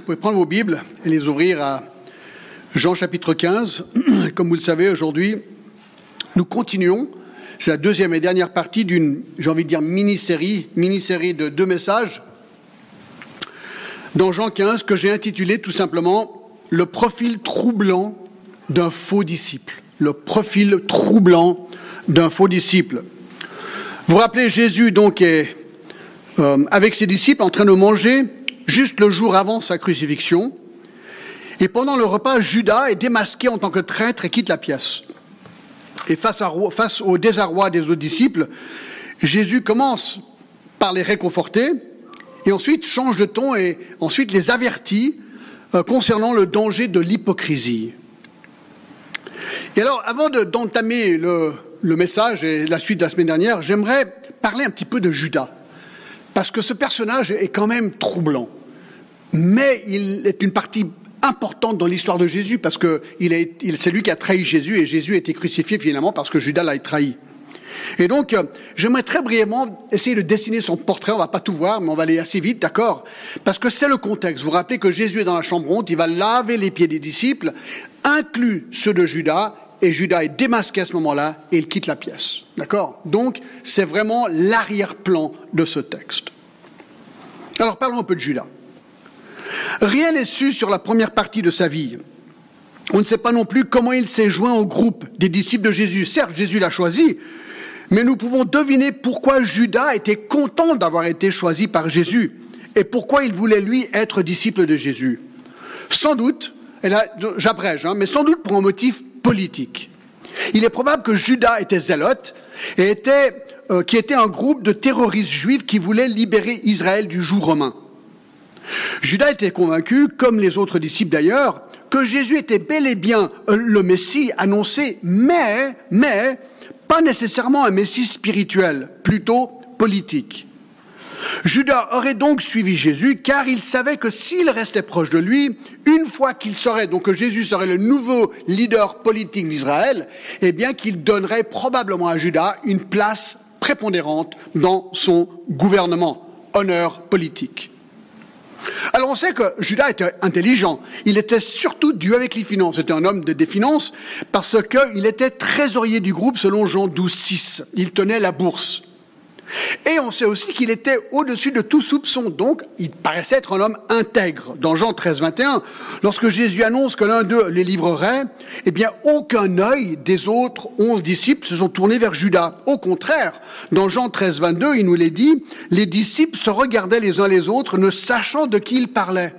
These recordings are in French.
Vous pouvez prendre vos Bibles et les ouvrir à Jean chapitre 15. Comme vous le savez, aujourd'hui, nous continuons. C'est la deuxième et dernière partie d'une, j'ai envie de dire, mini-série, mini-série de deux messages dans Jean 15 que j'ai intitulé tout simplement Le profil troublant d'un faux disciple. Le profil troublant d'un faux disciple. Vous vous rappelez, Jésus donc est euh, avec ses disciples en train de manger juste le jour avant sa crucifixion. Et pendant le repas, Judas est démasqué en tant que traître et quitte la pièce. Et face, au désarroi des autres disciples, Jésus commence par les réconforter et ensuite change de ton et ensuite les avertit euh, concernant le danger de l'hypocrisie. Et alors, avant d'entamer le, le message et la suite de la semaine dernière, j'aimerais parler un petit peu de Judas. Parce que ce personnage est quand même troublant mais il est une partie importante dans l'histoire de Jésus parce que c'est lui qui a trahi Jésus et Jésus a été crucifié finalement parce que Judas l'a trahi. Et donc, euh, j'aimerais très brièvement essayer de dessiner son portrait. On va pas tout voir, mais on va aller assez vite, d'accord? Parce que c'est le contexte. Vous vous rappelez que Jésus est dans la chambre honte, il va laver les pieds des disciples, inclus ceux de Judas, et Judas est démasqué à ce moment-là, et il quitte la pièce. D'accord? Donc, c'est vraiment l'arrière-plan de ce texte. Alors, parlons un peu de Judas. Rien n'est su sur la première partie de sa vie. On ne sait pas non plus comment il s'est joint au groupe des disciples de Jésus. Certes, Jésus l'a choisi, mais nous pouvons deviner pourquoi Judas était content d'avoir été choisi par Jésus et pourquoi il voulait lui être disciple de Jésus. Sans doute, et là j'abrège, hein, mais sans doute pour un motif politique. Il est probable que Judas était zélote et était, euh, qui était un groupe de terroristes juifs qui voulaient libérer Israël du joug romain. Judas était convaincu, comme les autres disciples d'ailleurs, que Jésus était bel et bien euh, le Messie annoncé, mais, mais, pas nécessairement un Messie spirituel, plutôt politique. Judas aurait donc suivi Jésus car il savait que s'il restait proche de lui, une fois qu'il serait, donc que Jésus serait le nouveau leader politique d'Israël, eh bien qu'il donnerait probablement à Judas une place prépondérante dans son gouvernement, honneur politique. Alors on sait que Judas était intelligent. Il était surtout dû avec les finances. C'était un homme des finances parce qu'il était trésorier du groupe selon Jean 12, 6. Il tenait la bourse. Et on sait aussi qu'il était au-dessus de tout soupçon, donc il paraissait être un homme intègre. Dans Jean 13, 21, lorsque Jésus annonce que l'un d'eux les livrerait, eh bien aucun œil des autres onze disciples se sont tournés vers Judas. Au contraire, dans Jean 13, 22, il nous l'est dit, les disciples se regardaient les uns les autres, ne sachant de qui ils parlaient.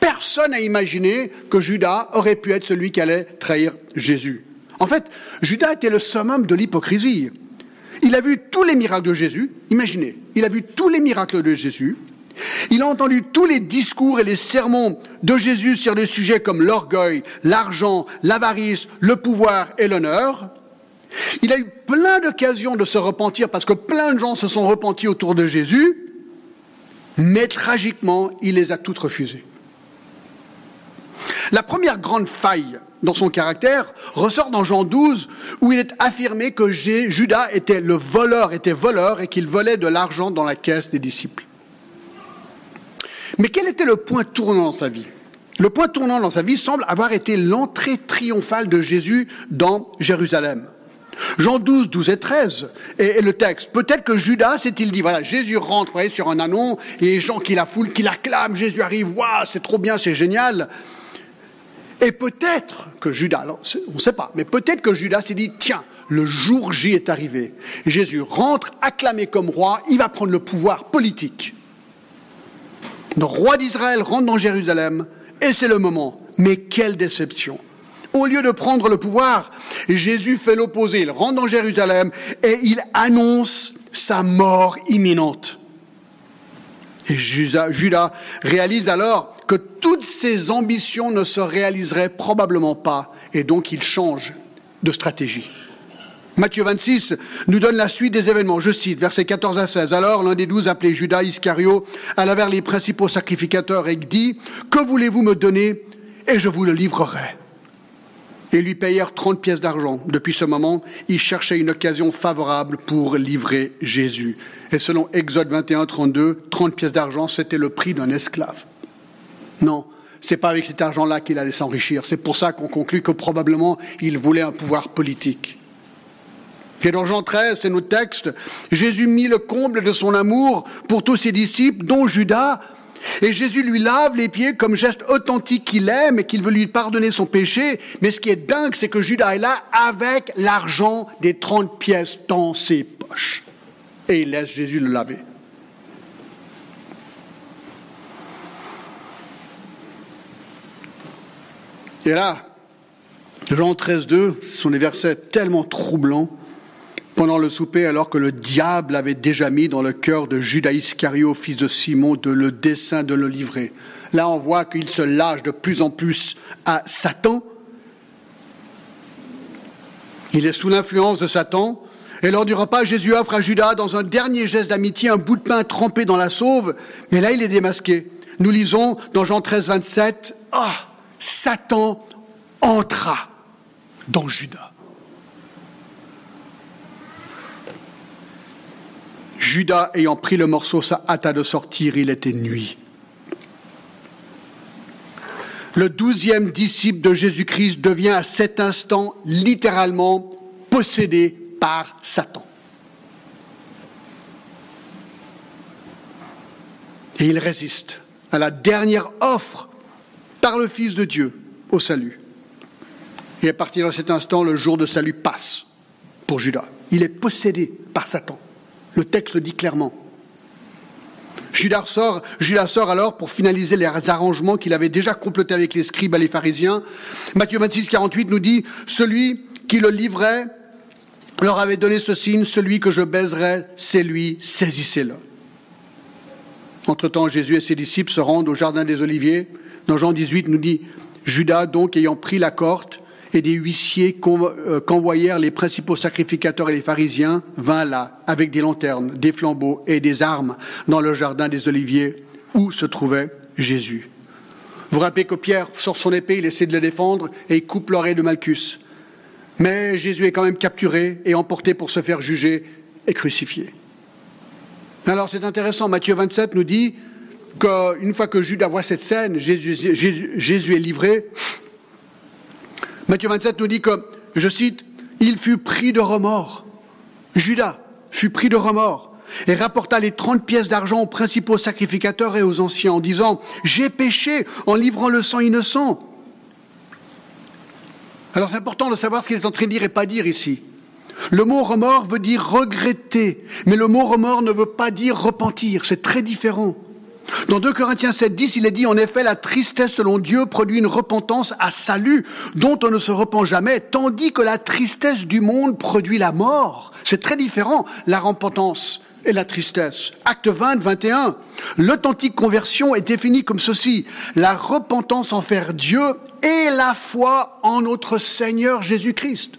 Personne n'a imaginé que Judas aurait pu être celui qui allait trahir Jésus. En fait, Judas était le summum de l'hypocrisie. Il a vu tous les miracles de Jésus, imaginez, il a vu tous les miracles de Jésus, il a entendu tous les discours et les sermons de Jésus sur des sujets comme l'orgueil, l'argent, l'avarice, le pouvoir et l'honneur. Il a eu plein d'occasions de se repentir parce que plein de gens se sont repentis autour de Jésus, mais tragiquement, il les a toutes refusées. La première grande faille dans son caractère ressort dans Jean 12 où il est affirmé que Judas était le voleur, était voleur et qu'il volait de l'argent dans la caisse des disciples. Mais quel était le point tournant dans sa vie? Le point tournant dans sa vie semble avoir été l'entrée triomphale de Jésus dans Jérusalem. Jean 12, 12 et 13 et, le texte. Peut-être que Judas s'est-il dit, voilà, Jésus rentre voyez, sur un anon et les gens qui la foulent, qui l'acclament, Jésus arrive, waouh, c'est trop bien, c'est génial. Et peut-être que Judas, on ne sait pas, mais peut-être que Judas s'est dit, tiens, le jour J est arrivé. Jésus rentre acclamé comme roi, il va prendre le pouvoir politique. Le roi d'Israël rentre dans Jérusalem, et c'est le moment. Mais quelle déception. Au lieu de prendre le pouvoir, Jésus fait l'opposé. Il rentre dans Jérusalem et il annonce sa mort imminente. Et Judas réalise alors que toutes ses ambitions ne se réaliseraient probablement pas, et donc il change de stratégie. Matthieu 26 nous donne la suite des événements. Je cite, versets 14 à 16. Alors l'un des douze, appelé Judas Iscario, alla vers les principaux sacrificateurs et dit, Que voulez-vous me donner et je vous le livrerai et lui payèrent 30 pièces d'argent. Depuis ce moment, il cherchait une occasion favorable pour livrer Jésus. Et selon Exode 21, 32, 30 pièces d'argent, c'était le prix d'un esclave. Non, c'est pas avec cet argent-là qu'il allait s'enrichir. C'est pour ça qu'on conclut que probablement il voulait un pouvoir politique. Et dans Jean 13, c'est notre texte, Jésus mit le comble de son amour pour tous ses disciples, dont Judas, et Jésus lui lave les pieds comme geste authentique qu'il aime et qu'il veut lui pardonner son péché. Mais ce qui est dingue, c'est que Judas est là avec l'argent des 30 pièces dans ses poches. Et il laisse Jésus le laver. Et là, Jean 13, 2, ce sont des versets tellement troublants. Pendant le souper, alors que le diable avait déjà mis dans le cœur de Judas Iscario, fils de Simon, le dessein de le livrer. Là, on voit qu'il se lâche de plus en plus à Satan. Il est sous l'influence de Satan. Et lors du repas, Jésus offre à Judas, dans un dernier geste d'amitié, un bout de pain trempé dans la sauve. Mais là, il est démasqué. Nous lisons dans Jean 13, 27, Ah, Satan entra dans Judas. Judas ayant pris le morceau ça hâta de sortir, il était nuit. Le douzième disciple de Jésus-Christ devient à cet instant littéralement possédé par Satan. Et il résiste à la dernière offre par le Fils de Dieu au salut. Et à partir de cet instant, le jour de salut passe pour Judas. Il est possédé par Satan. Le texte le dit clairement. Judas sort, Judas sort alors pour finaliser les arrangements qu'il avait déjà complotés avec les scribes et les pharisiens. Matthieu 26, 48 nous dit, celui qui le livrait leur avait donné ce signe, celui que je baiserai, c'est lui, saisissez-le. Entre-temps, Jésus et ses disciples se rendent au jardin des Oliviers dans Jean 18, nous dit Judas, donc, ayant pris la corde, et des huissiers euh, qu'envoyèrent les principaux sacrificateurs et les pharisiens, vint là, avec des lanternes, des flambeaux et des armes, dans le jardin des Oliviers, où se trouvait Jésus. Vous vous rappelez que Pierre sort son épée, il essaie de le défendre, et il coupe l'oreille de Malchus. Mais Jésus est quand même capturé et emporté pour se faire juger et crucifié. Alors c'est intéressant, Matthieu 27 nous dit, qu'une fois que Judas voit cette scène, Jésus, Jésus, est livré. Matthieu 27 nous dit que, je cite, il fut pris de remords. Judas fut pris de remords et rapporta les trente pièces d'argent aux principaux sacrificateurs et aux anciens en disant, j'ai péché en livrant le sang innocent. Alors c'est important de savoir ce qu'il est en train de dire et pas dire ici. Le mot remords veut dire regretter, mais le mot remords ne veut pas dire repentir, c'est très différent. Dans 2 Corinthiens 7, 10, il est dit, en effet, la tristesse selon Dieu produit une repentance à salut dont on ne se repent jamais, tandis que la tristesse du monde produit la mort. C'est très différent, la repentance et la tristesse. Acte 20, 21. L'authentique conversion est définie comme ceci. La repentance envers Dieu et la foi en notre Seigneur Jésus-Christ.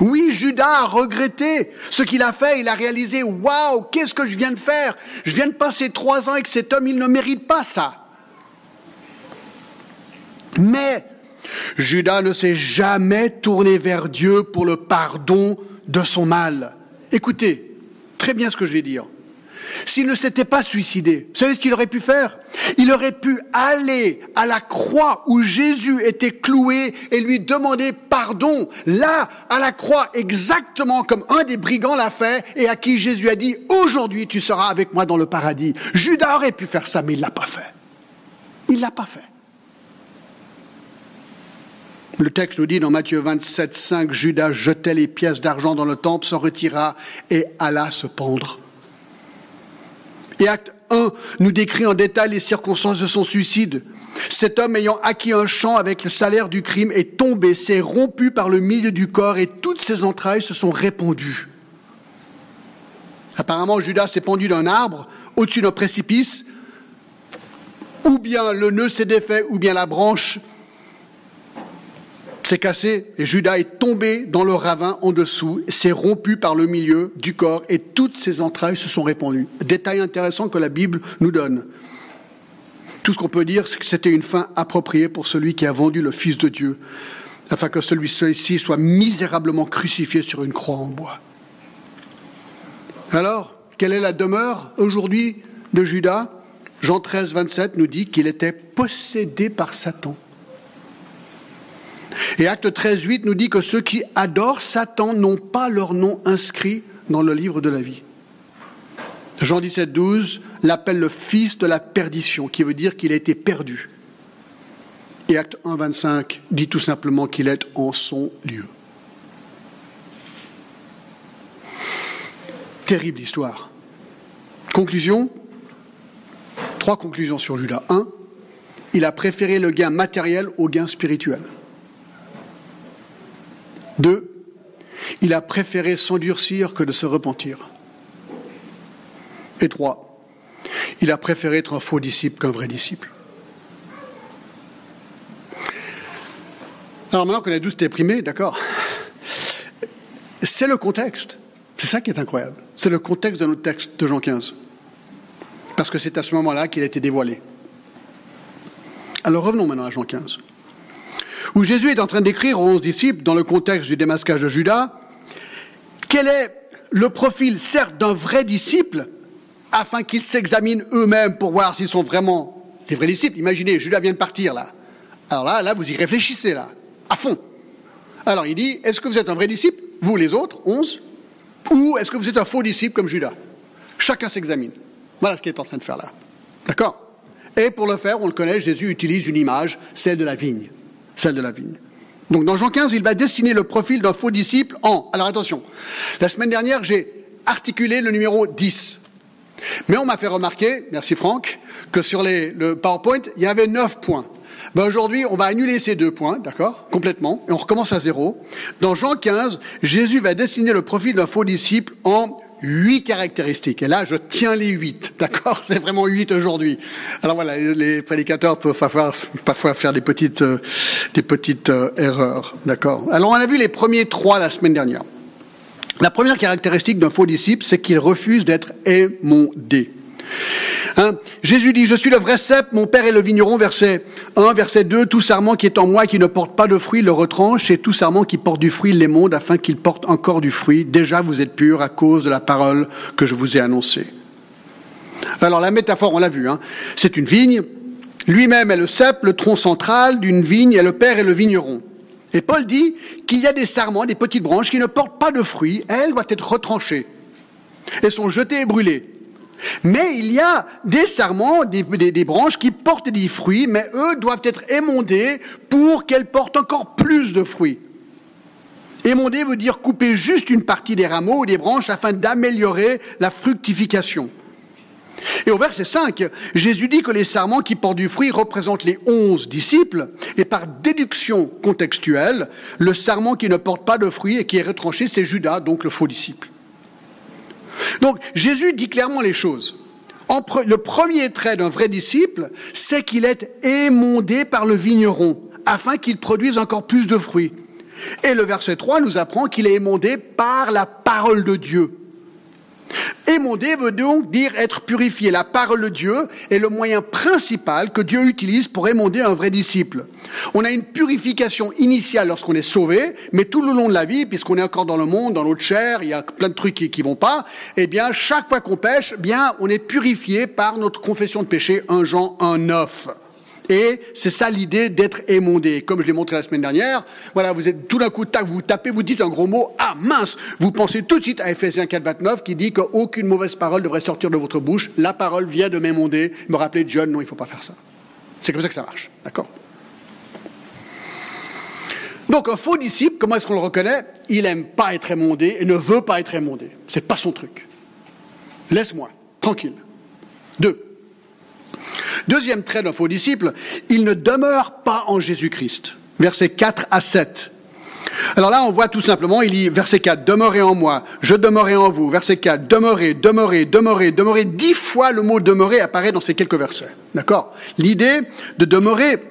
Oui, Judas a regretté ce qu'il a fait. Il a réalisé, waouh, qu'est-ce que je viens de faire? Je viens de passer trois ans avec cet homme, il ne mérite pas ça. Mais Judas ne s'est jamais tourné vers Dieu pour le pardon de son mal. Écoutez très bien ce que je vais dire. S'il ne s'était pas suicidé, vous savez ce qu'il aurait pu faire? Il aurait pu aller à la croix où Jésus était cloué et lui demander pardon, là, à la croix, exactement comme un des brigands l'a fait et à qui Jésus a dit, aujourd'hui tu seras avec moi dans le paradis. Judas aurait pu faire ça, mais il ne l'a pas fait. Il ne l'a pas fait. Le texte nous dit dans Matthieu 27, 5, Judas jetait les pièces d'argent dans le temple, s'en retira et alla se pendre. Et acte 1 nous décrit en détail les circonstances de son suicide. Cet homme ayant acquis un champ avec le salaire du crime est tombé, s'est rompu par le milieu du corps et toutes ses entrailles se sont répandues. Apparemment, Judas s'est pendu d'un arbre au-dessus d'un précipice, ou bien le nœud s'est défait, ou bien la branche s'est cassé et Judas est tombé dans le ravin en dessous, s'est rompu par le milieu du corps et toutes ses entrailles se sont répandues. Détail intéressant que la Bible nous donne. Tout ce qu'on peut dire, c'est que c'était une fin appropriée pour celui qui a vendu le Fils de Dieu, afin que celui-ci soit misérablement crucifié sur une croix en bois. Alors, quelle est la demeure aujourd'hui de Judas? Jean 13, 27 nous dit qu'il était possédé par Satan. Et Acte 13, 8 nous dit que ceux qui adorent Satan n'ont pas leur nom inscrit dans le livre de la vie. Jean 17, 12 l'appelle le fils de la perdition, qui veut dire qu'il a été perdu. Et Acte 1, 25 dit tout simplement qu'il est en son lieu. Terrible histoire. Conclusion Trois conclusions sur Judas. Un, il a préféré le gain matériel au gain spirituel. Deux, il a préféré s'endurcir que de se repentir. Et trois, il a préféré être un faux disciple qu'un vrai disciple. Alors maintenant qu'on est tous déprimés, d'accord, c'est le contexte. C'est ça qui est incroyable. C'est le contexte de notre texte de Jean 15. Parce que c'est à ce moment-là qu'il a été dévoilé. Alors revenons maintenant à Jean 15. Où Jésus est en train d'écrire aux onze disciples, dans le contexte du démasquage de Judas, quel est le profil, certes, d'un vrai disciple, afin qu'ils s'examinent eux-mêmes pour voir s'ils sont vraiment des vrais disciples. Imaginez, Judas vient de partir là. Alors là, là, vous y réfléchissez là, à fond. Alors il dit, est-ce que vous êtes un vrai disciple, vous les autres, onze, ou est-ce que vous êtes un faux disciple comme Judas? Chacun s'examine. Voilà ce qu'il est en train de faire là. D'accord? Et pour le faire, on le connaît, Jésus utilise une image, celle de la vigne. Celle de la vigne. Donc dans Jean 15, il va dessiner le profil d'un faux disciple en... Alors attention, la semaine dernière, j'ai articulé le numéro 10. Mais on m'a fait remarquer, merci Franck, que sur le PowerPoint, il y avait 9 points. Ben aujourd'hui, on va annuler ces deux points, d'accord Complètement, et on recommence à zéro. Dans Jean 15, Jésus va dessiner le profil d'un faux disciple en huit caractéristiques. Et là, je tiens les huit, d'accord? C'est vraiment huit aujourd'hui. Alors voilà, les prédicateurs peuvent parfois, faire des petites, euh, des petites euh, erreurs, d'accord? Alors on a vu les premiers trois la semaine dernière. La première caractéristique d'un faux disciple, c'est qu'il refuse d'être émondé. Hein? Jésus dit, je suis le vrai cep, mon père est le vigneron, verset 1, verset 2, tout sarment qui est en moi et qui ne porte pas de fruit le retranche, et tout sarment qui porte du fruit l'émonde afin qu'il porte encore du fruit. Déjà vous êtes purs à cause de la parole que je vous ai annoncée. Alors la métaphore, on l'a vu, hein, c'est une vigne, lui-même est le cep, le tronc central d'une vigne, et le père est le vigneron. Et Paul dit qu'il y a des sarments, des petites branches qui ne portent pas de fruits, elles doivent être retranchées. Elles sont jetées et brûlées. Mais il y a des sarments, des, branches qui portent des fruits, mais eux doivent être émondés pour qu'elles portent encore plus de fruits. Émonder veut dire couper juste une partie des rameaux ou des branches afin d'améliorer la fructification. Et au verset 5, Jésus dit que les sarments qui portent du fruit représentent les onze disciples, et par déduction contextuelle, le sarment qui ne porte pas de fruit et qui est retranché, c'est Judas, donc le faux disciple. Donc Jésus dit clairement les choses. le premier trait d'un vrai disciple, c'est qu'il est émondé par le vigneron, afin qu'il produise encore plus de fruits. Et le verset 3 nous apprend qu'il est émondé par la parole de Dieu. Émondé veut donc dire être purifié. La parole de Dieu est le moyen principal que Dieu utilise pour émonder un vrai disciple. On a une purification initiale lorsqu'on est sauvé, mais tout le long de la vie, puisqu'on est encore dans le monde, dans notre chair, il y a plein de trucs qui, vont pas, eh bien, chaque fois qu'on pêche, eh bien, on est purifié par notre confession de péché, un Jean 9. Et c'est ça l'idée d'être émondé. Comme je l'ai montré la semaine dernière, voilà, vous êtes tout d'un coup, vous tapez, vous dites un gros mot, ah mince, vous pensez tout de suite à Ephésiens 4, 29 qui dit qu'aucune mauvaise parole devrait sortir de votre bouche. La parole vient de m'émonder, me rappeler John, non, il ne faut pas faire ça. C'est comme ça que ça marche, d'accord? Donc un faux disciple, comment est-ce qu'on le reconnaît? Il n'aime pas être émondé et ne veut pas être émondé. C'est pas son truc. Laisse-moi, tranquille. Deux. Deuxième trait d'un faux disciple, il ne demeure pas en Jésus-Christ. Versets 4 à 7. Alors là, on voit tout simplement, il dit, verset 4, demeurez en moi, je demeurerai en vous. Verset 4, demeurez, demeurez, demeurez, demeurez. Dix fois le mot demeurer apparaît dans ces quelques versets. D'accord? L'idée de demeurer,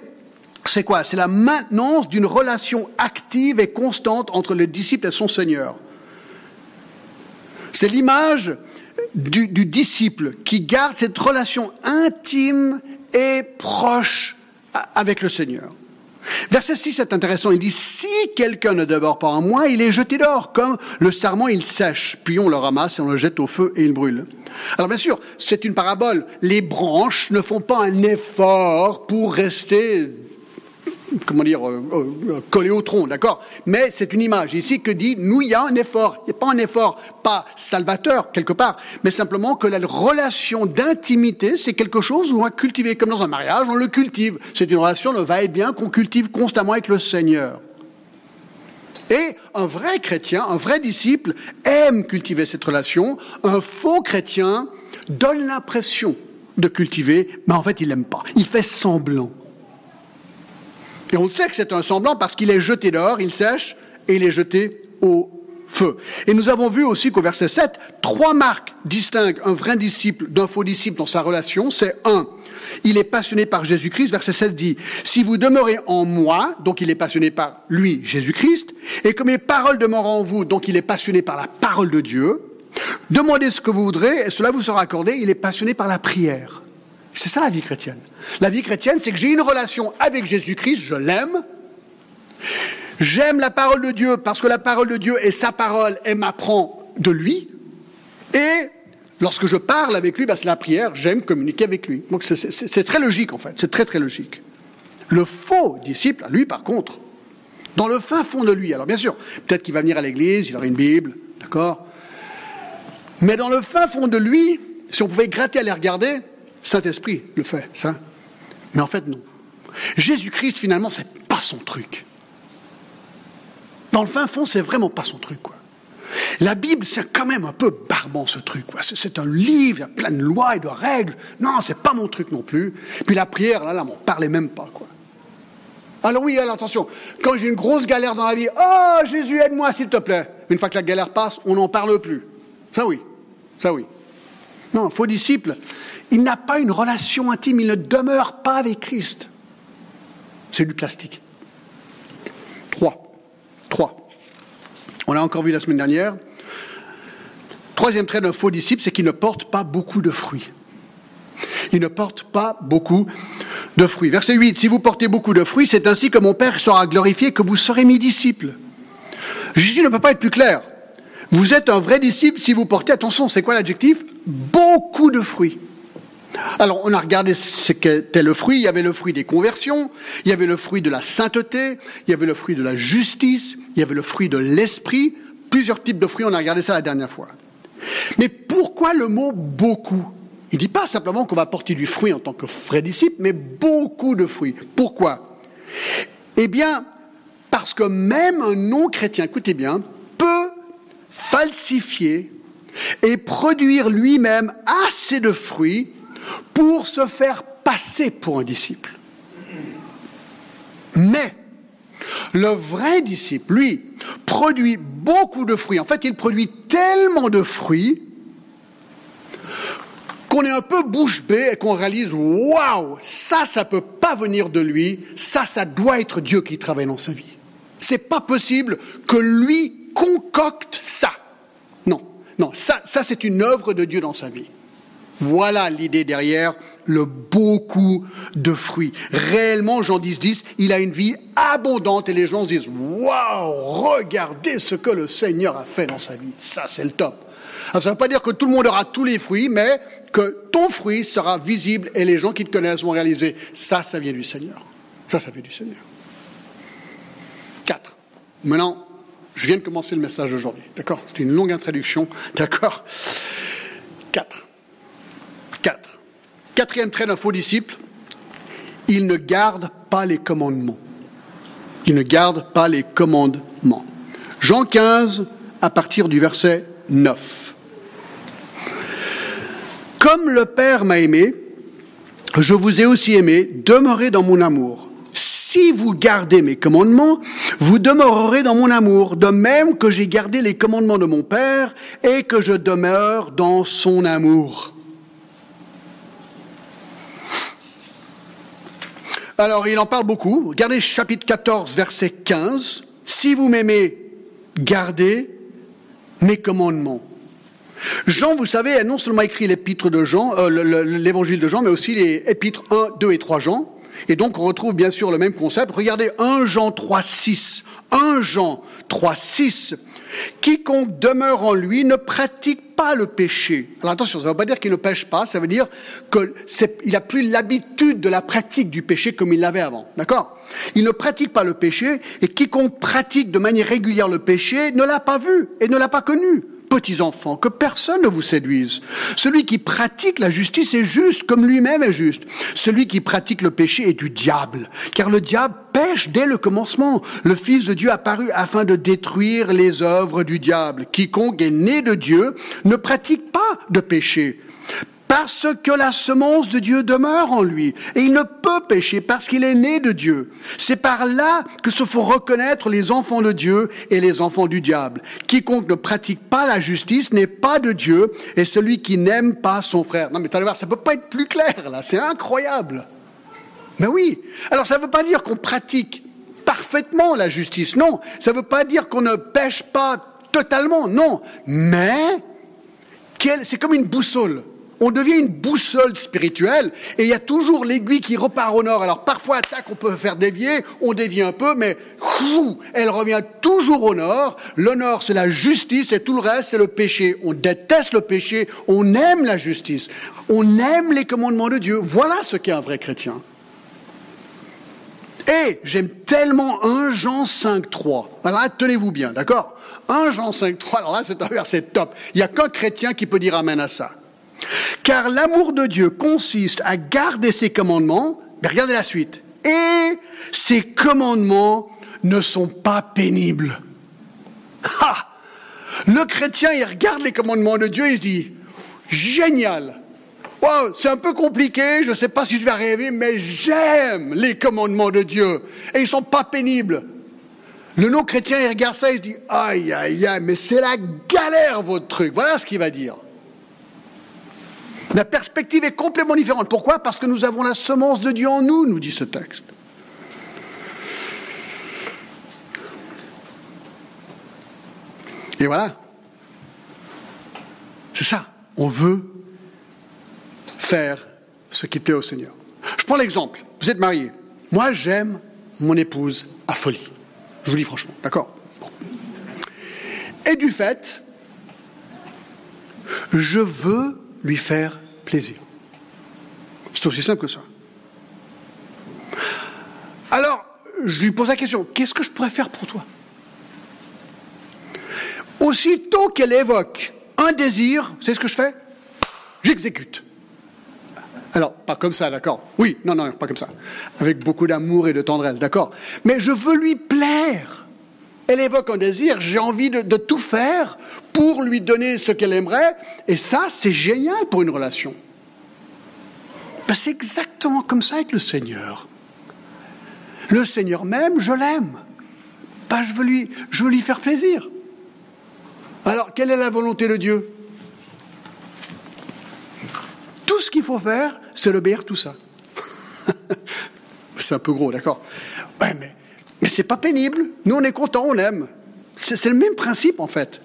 c'est quoi? C'est la maintenance d'une relation active et constante entre le disciple et son Seigneur. C'est l'image du, disciple qui garde cette relation intime et proche avec le Seigneur. Verset 6 est intéressant. Il dit, si quelqu'un ne demeure pas en moi, il est jeté dehors, comme le sarment, il sèche. Puis on le ramasse et on le jette au feu et il brûle. Alors bien sûr, c'est une parabole. Les branches ne font pas un effort pour rester comment dire, euh, euh, collé au tronc, d'accord? Mais c'est une image ici que dit, nous, il y a un effort. Il n'y a pas un effort, pas salvateur, quelque part, mais simplement que la relation d'intimité, c'est quelque chose où on va cultiver, comme dans un mariage, on le cultive. C'est une relation de va-et-bien qu'on cultive constamment avec le Seigneur. Et un vrai chrétien, un vrai disciple, aime cultiver cette relation. Un faux chrétien donne l'impression de cultiver, mais en fait, il n'aime pas. Il fait semblant. Et on le sait que c'est un semblant parce qu'il est jeté dehors, il sèche et il est jeté au feu. Et nous avons vu aussi qu'au verset 7, trois marques distinguent un vrai disciple d'un faux disciple dans sa relation. C'est un, il est passionné par Jésus-Christ. Verset 7 dit, si vous demeurez en moi, donc il est passionné par lui, Jésus-Christ, et que mes paroles demeurent en vous, donc il est passionné par la parole de Dieu, demandez ce que vous voudrez et cela vous sera accordé, il est passionné par la prière. C'est ça la vie chrétienne. La vie chrétienne, c'est que j'ai une relation avec Jésus-Christ, je l'aime. J'aime la parole de Dieu parce que la parole de Dieu est sa parole, elle m'apprend de lui. Et lorsque je parle avec lui, ben, c'est la prière, j'aime communiquer avec lui. Donc c'est très logique en fait, c'est très très logique. Le faux disciple, lui par contre, dans le fin fond de lui, alors bien sûr, peut-être qu'il va venir à l'église, il aura une Bible, d'accord? Mais dans le fin fond de lui, si on pouvait gratter à les regarder, Saint-Esprit le fait, ça. Mais en fait, non. Jésus-Christ, finalement, c'est pas son truc. Dans le fin fond, c'est vraiment pas son truc, quoi. La Bible, c'est quand même un peu barbant, ce truc. C'est un livre, il y a plein de lois et de règles. Non, c'est pas mon truc non plus. Puis la prière, là, là, m'en parlait même pas, quoi. Alors oui, alors attention, quand j'ai une grosse galère dans la vie, oh Jésus, aide-moi s'il te plaît. Une fois que la galère passe, on n'en parle plus. Ça oui, ça oui. Non, faux disciple, il n'a pas une relation intime, il ne demeure pas avec Christ. C'est du plastique. Trois. Trois. On l'a encore vu la semaine dernière. Troisième trait d'un faux disciple, c'est qu'il ne porte pas beaucoup de fruits. Il ne porte pas beaucoup de fruits. Verset 8, si vous portez beaucoup de fruits, c'est ainsi que mon Père sera glorifié, que vous serez mes disciples. Jésus ne peut pas être plus clair. Vous êtes un vrai disciple si vous portez, attention, c'est quoi l'adjectif? Beaucoup de fruits. Alors, on a regardé ce qu'était le fruit. Il y avait le fruit des conversions, il y avait le fruit de la sainteté, il y avait le fruit de la justice, il y avait le fruit de l'esprit. Plusieurs types de fruits, on a regardé ça la dernière fois. Mais pourquoi le mot beaucoup? Il ne dit pas simplement qu'on va porter du fruit en tant que vrai disciple, mais beaucoup de fruits. Pourquoi? Eh bien, parce que même un non-chrétien, écoutez bien, peut falsifier et produire lui-même assez de fruits pour se faire passer pour un disciple. Mais le vrai disciple, lui, produit beaucoup de fruits. En fait, il produit tellement de fruits qu'on est un peu bouche bée et qu'on réalise waouh, ça, ça peut pas venir de lui, ça, ça doit être Dieu qui travaille dans sa vie. C'est pas possible que lui concocte ça. Non, non, ça, ça c'est une œuvre de Dieu dans sa vie. Voilà l'idée derrière le beaucoup de fruits. Réellement, Jean 10, 10, il a une vie abondante et les gens se disent Waouh, regardez ce que le Seigneur a fait dans sa vie. Ça, c'est le top. ça ne veut pas dire que tout le monde aura tous les fruits, mais que ton fruit sera visible et les gens qui te connaissent vont réaliser ça, ça vient du Seigneur. Ça, ça vient du Seigneur. Quatre. Maintenant, je viens de commencer le message d'aujourd'hui. D'accord? C'est une longue introduction. D'accord? Quatre. Quatrième trait d'un faux disciple, il ne garde pas les commandements. Il ne garde pas les commandements. Jean 15, à partir du verset 9. Comme le Père m'a aimé, je vous ai aussi aimé, demeurez dans mon amour. Si vous gardez mes commandements, vous demeurerez dans mon amour, de même que j'ai gardé les commandements de mon Père et que je demeure dans son amour. Alors, il en parle beaucoup. Regardez chapitre 14, verset 15. Si vous m'aimez, gardez mes commandements. Jean, vous savez, a non seulement écrit l'épître de Jean, euh, l'évangile de Jean, mais aussi les épîtres 1, 2 et 3 Jean. Et donc on retrouve bien sûr le même concept. Regardez 1 Jean 3, 6. 1 Jean 3, 6. Quiconque demeure en lui ne pratique pas le péché. Alors attention, ça ne veut pas dire qu'il ne pêche pas, ça veut dire qu'il n'a plus l'habitude de la pratique du péché comme il l'avait avant. D'accord? Il ne pratique pas le péché, et quiconque pratique de manière régulière le péché ne l'a pas vu et ne l'a pas connu petits enfants, que personne ne vous séduise. Celui qui pratique la justice est juste comme lui-même est juste. Celui qui pratique le péché est du diable, car le diable pêche dès le commencement. Le Fils de Dieu apparu afin de détruire les œuvres du diable. Quiconque est né de Dieu ne pratique pas de péché parce que la semence de Dieu demeure en lui, et il ne peut pécher parce qu'il est né de Dieu. C'est par là que se faut reconnaître les enfants de Dieu et les enfants du diable. Quiconque ne pratique pas la justice n'est pas de Dieu, et celui qui n'aime pas son frère. Non mais allez voir, ça peut pas être plus clair là, c'est incroyable. Mais oui, alors ça ne veut pas dire qu'on pratique parfaitement la justice, non. Ça ne veut pas dire qu'on ne pêche pas totalement, non. Mais c'est comme une boussole on devient une boussole spirituelle et il y a toujours l'aiguille qui repart au nord. Alors parfois, attaque, on peut faire dévier, on dévie un peu, mais elle revient toujours au nord. Le nord, c'est la justice et tout le reste, c'est le péché. On déteste le péché, on aime la justice, on aime les commandements de Dieu. Voilà ce qu'est un vrai chrétien. Et j'aime tellement 1 Jean 5.3. Alors tenez-vous bien, d'accord? 1 Jean 5.3, alors là, c'est un verset top. Il n'y a qu'un chrétien qui peut dire Amen à ça. Car l'amour de Dieu consiste à garder ses commandements, mais regardez la suite, et ses commandements ne sont pas pénibles. Le chrétien, il regarde les commandements de Dieu et il se dit, génial, wow, c'est un peu compliqué, je ne sais pas si je vais arriver, mais j'aime les commandements de Dieu, et ils ne sont pas pénibles. Le non-chrétien, il regarde ça et il se dit, aïe, aïe, aïe, mais c'est la galère votre truc. Voilà ce qu'il va dire. La perspective est complètement différente. Pourquoi? Parce que nous avons la semence de Dieu en nous, nous dit ce texte. Et voilà. C'est ça. On veut faire ce qui plaît au Seigneur. Je prends l'exemple. Vous êtes marié. Moi, j'aime mon épouse à folie. Je vous dis franchement, d'accord? Et du fait, je veux lui faire plaisir. C'est aussi simple que ça. Alors, je lui pose la question, qu'est-ce que je pourrais faire pour toi? Aussitôt qu'elle évoque un désir, c'est ce que je fais? J'exécute. Alors, pas comme ça, d'accord? Oui, non, non, pas comme ça. Avec beaucoup d'amour et de tendresse, d'accord? Mais je veux lui plaire. Elle évoque un désir, j'ai envie de, tout faire pour lui donner ce qu'elle aimerait, et ça, c'est génial pour une relation. Ben, c'est exactement comme ça avec le Seigneur. Le Seigneur même, je l'aime. Ben, je, veux lui, faire plaisir. Alors, quelle est la volonté de Dieu? Tout ce qu'il faut faire, c'est l'obéir tout ça. c'est un peu gros, d'accord? Ouais, mais mais c'est pas pénible. Nous, on est contents, on aime. C'est le même principe, en fait.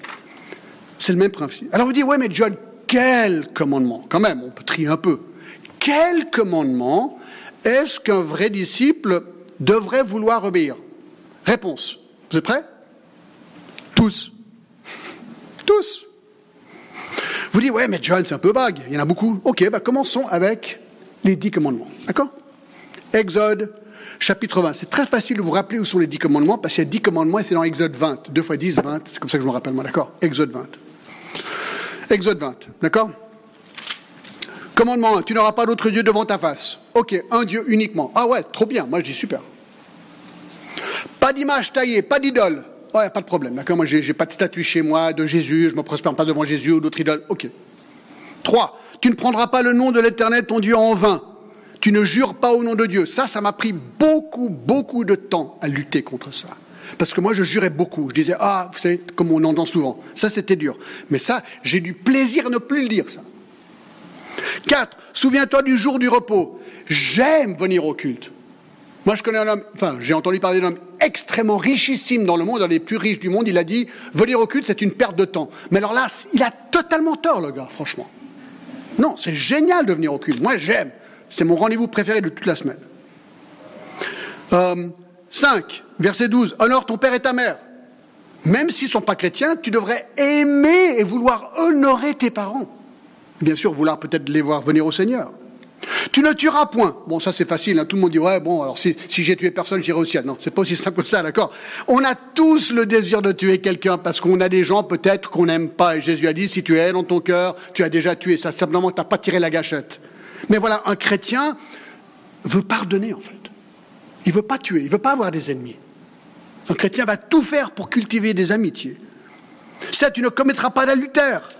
C'est le même principe. Alors vous dites, ouais, mais John, quel commandement? Quand même, on peut trier un peu. Quel commandement est-ce qu'un vrai disciple devrait vouloir obéir? Réponse. Vous êtes prêts? Tous. Tous. Vous dites, ouais, mais John, c'est un peu vague. Il y en a beaucoup. Ok, bah commençons avec les dix commandements. D'accord? Exode chapitre 20. C'est très facile de vous rappeler où sont les dix commandements, parce qu'il y a dix commandements et c'est dans Exode 20. Deux fois dix, 20. C'est comme ça que je me rappelle, moi, d'accord? Exode 20. Exode 20, d'accord? Commandement 1, tu n'auras pas d'autre Dieu devant ta face. Ok, un Dieu uniquement. Ah ouais, trop bien, moi je dis super. Pas d'image taillée, pas d'idole. Ouais, pas de problème, d'accord? Moi j'ai pas de statue chez moi de Jésus, je ne me prospère pas devant Jésus ou d'autres idoles. Ok. 3. Tu ne prendras pas le nom de l'Éternel ton Dieu en vain. Tu ne jures pas au nom de Dieu. Ça, ça m'a pris beaucoup, beaucoup de temps à lutter contre ça. Parce que moi, je jurais beaucoup. Je disais, ah, vous savez, comme on entend souvent. Ça, c'était dur. Mais ça, j'ai du plaisir à ne plus le dire, ça. 4. Souviens-toi du jour du repos. J'aime venir au culte. Moi, je connais un homme, enfin, j'ai entendu parler d'un homme extrêmement richissime dans le monde, un des plus riches du monde. Il a dit, venir au culte, c'est une perte de temps. Mais alors là, il a totalement tort, le gars, franchement. Non, c'est génial de venir au culte. Moi, j'aime. C'est mon rendez-vous préféré de toute la semaine. 5, euh, verset 12, honore ton père et ta mère. Même s'ils ne sont pas chrétiens, tu devrais aimer et vouloir honorer tes parents. Bien sûr, vouloir peut-être les voir venir au Seigneur. Tu ne tueras point. Bon, ça c'est facile. Hein. Tout le monde dit ouais, bon, alors si, j'ai tué personne, j'irai au ciel. Non, c'est pas aussi simple que ça, d'accord On a tous le désir de tuer quelqu'un parce qu'on a des gens peut-être qu'on n'aime pas. Et Jésus a dit si tu es dans ton cœur, tu as déjà tué. Ça simplement, tu n'as pas tiré la gâchette. Mais voilà, un chrétien veut pardonner en fait. Il veut pas tuer. Il veut pas avoir des ennemis. Un chrétien va tout faire pour cultiver des amitiés. Ça, tu ne commettras pas d'adultère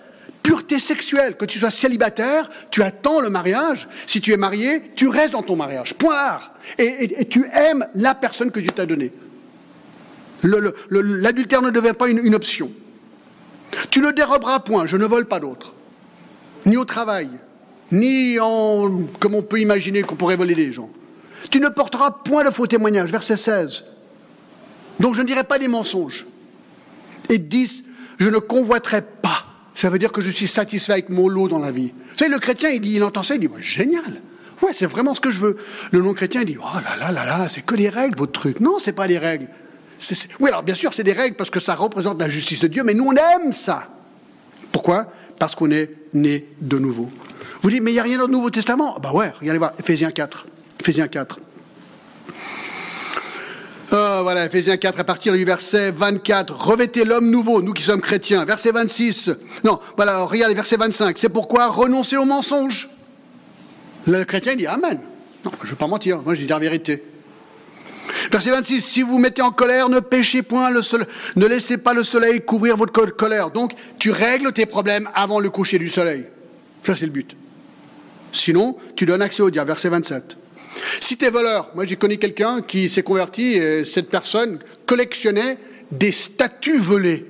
pureté sexuelle, que tu sois célibataire, tu attends le mariage. Si tu es marié, tu restes dans ton mariage. Point Et, tu aimes la personne que Dieu t'a donnée. L'adultère ne devient pas une, option. Tu ne déroberas point, je ne vole pas d'autre. Ni au travail, ni en, comme on peut imaginer qu'on pourrait voler des gens. Tu ne porteras point de faux témoignages, verset 16. Donc je ne dirai pas des mensonges. Et 10, je ne convoiterai pas ça veut dire que je suis satisfait avec mon lot dans la vie. Vous savez, le chrétien, il, dit, il entend ça, il dit, génial. Ouais, c'est vraiment ce que je veux. Le non-chrétien, il dit, oh là là là là, c'est que des règles, votre truc. Non, c'est pas des règles. Oui, alors bien sûr, c'est des règles parce que ça représente la justice de Dieu, mais nous, on aime ça. Pourquoi? Parce qu'on est né de nouveau. Vous dites, mais il n'y a rien dans le Nouveau Testament Bah ouais, regardez voir, Ephésiens 4. Ephésiens 4. Oh, voilà, Ephésiens 4, à partir du verset 24, revêtez l'homme nouveau, nous qui sommes chrétiens. Verset 26, non, voilà, regardez, verset 25, c'est pourquoi renoncer au mensonge. Le chrétien dit Amen. Non, je ne vais pas mentir, moi je dis la vérité. Verset 26, si vous mettez en colère, ne péchez point, le soleil, ne laissez pas le soleil couvrir votre colère. Donc, tu règles tes problèmes avant le coucher du soleil. Ça, c'est le but. Sinon, tu donnes accès au diable. Verset 27. Si tu es voleur, moi j'ai connu quelqu'un qui s'est converti et cette personne collectionnait des statues volées.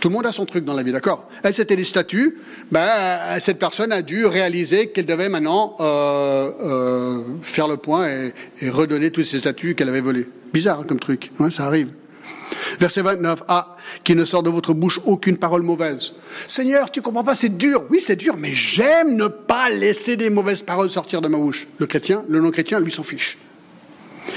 Tout le monde a son truc dans la vie, d'accord? Elle, c'était des statues. Ben, cette personne a dû réaliser qu'elle devait maintenant euh, euh, faire le point et, redonner toutes ces statues qu'elle avait volées. Bizarre hein, comme truc, ça arrive. Verset 29. Ah, qu'il ne sort de votre bouche aucune parole mauvaise. Seigneur, tu comprends pas, c'est dur. Oui, c'est dur, mais j'aime ne pas laisser des mauvaises paroles sortir de ma bouche. Le chrétien, le non-chrétien, lui s'en fiche.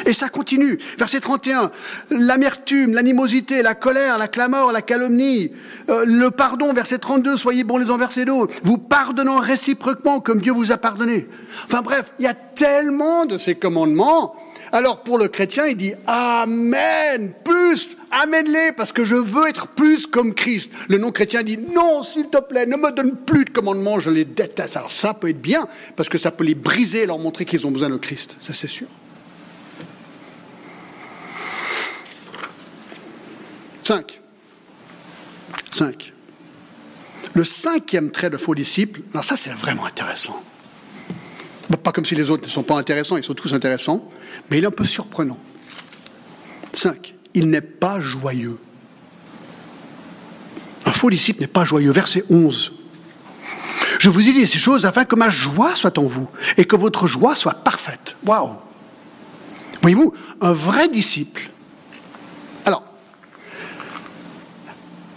Et ça continue. Verset 31. L'amertume, l'animosité, la colère, la clameur, la calomnie, euh, le pardon. Verset 32. Soyez bons les uns vers d'autres. Vous pardonnant réciproquement comme Dieu vous a pardonné. Enfin bref, il y a tellement de ces commandements alors pour le chrétien, il dit Amen, plus, amène-les, parce que je veux être plus comme Christ. Le non-chrétien dit Non, s'il te plaît, ne me donne plus de commandements, je les déteste. Alors ça peut être bien, parce que ça peut les briser et leur montrer qu'ils ont besoin de Christ, ça c'est sûr. Cinq. Cinq. Le cinquième trait de faux disciple, alors ça c'est vraiment intéressant. Pas comme si les autres ne sont pas intéressants, ils sont tous intéressants mais il est un peu surprenant. 5. Il n'est pas joyeux. Un faux disciple n'est pas joyeux. Verset 11. Je vous ai dit ces choses afin que ma joie soit en vous et que votre joie soit parfaite. Waouh Voyez-vous, un vrai disciple. Alors,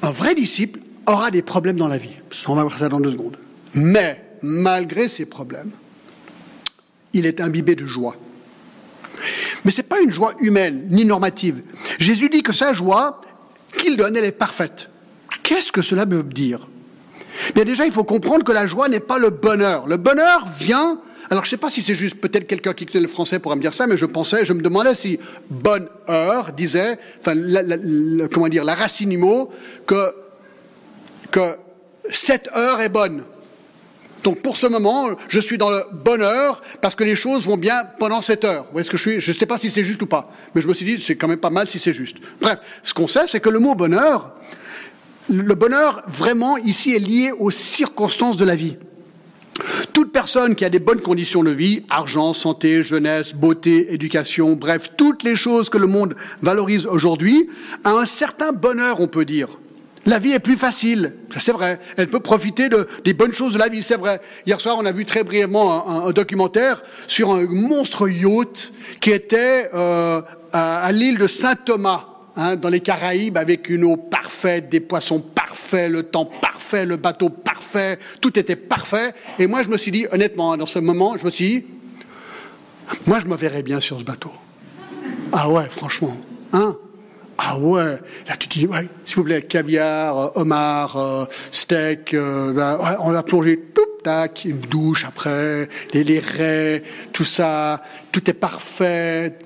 un vrai disciple aura des problèmes dans la vie. On va voir ça dans deux secondes. Mais, malgré ces problèmes, il est imbibé de joie. Mais ce n'est pas une joie humaine ni normative. Jésus dit que sa joie qu'il donne, elle est parfaite. Qu'est-ce que cela veut dire? Bien déjà, il faut comprendre que la joie n'est pas le bonheur. Le bonheur vient... Alors je ne sais pas si c'est juste, peut-être quelqu'un qui connaît le français pourra me dire ça, mais je pensais, je me demandais si bonheur disait, enfin, comment dire, la racine du mot, que, que cette heure est bonne. Donc pour ce moment, je suis dans le bonheur parce que les choses vont bien pendant cette heure. Où est-ce que je suis? Je ne sais pas si c'est juste ou pas, mais je me suis dit c'est quand même pas mal si c'est juste. Bref, ce qu'on sait, c'est que le mot bonheur, le bonheur vraiment ici est lié aux circonstances de la vie. Toute personne qui a des bonnes conditions de vie, argent, santé, jeunesse, beauté, éducation, bref, toutes les choses que le monde valorise aujourd'hui, a un certain bonheur, on peut dire. La vie est plus facile, c'est vrai. Elle peut profiter de, des bonnes choses de la vie, c'est vrai. Hier soir, on a vu très brièvement un, documentaire sur un monstre yacht qui était euh, à, l'île de Saint-Thomas, hein, dans les Caraïbes, avec une eau parfaite, des poissons parfaits, le temps parfait, le bateau parfait, tout était parfait. Et moi, je me suis dit, honnêtement, dans ce moment, je me suis dit, moi, je me verrais bien sur ce bateau. Ah ouais, franchement. Hein? Ah ouais, là tu dis, ouais, s'il vous plaît, caviar, euh, homard, euh, steak, euh, ben, on l'a plongé, tout, tac, une douche après, les, les tout ça, tout est parfait.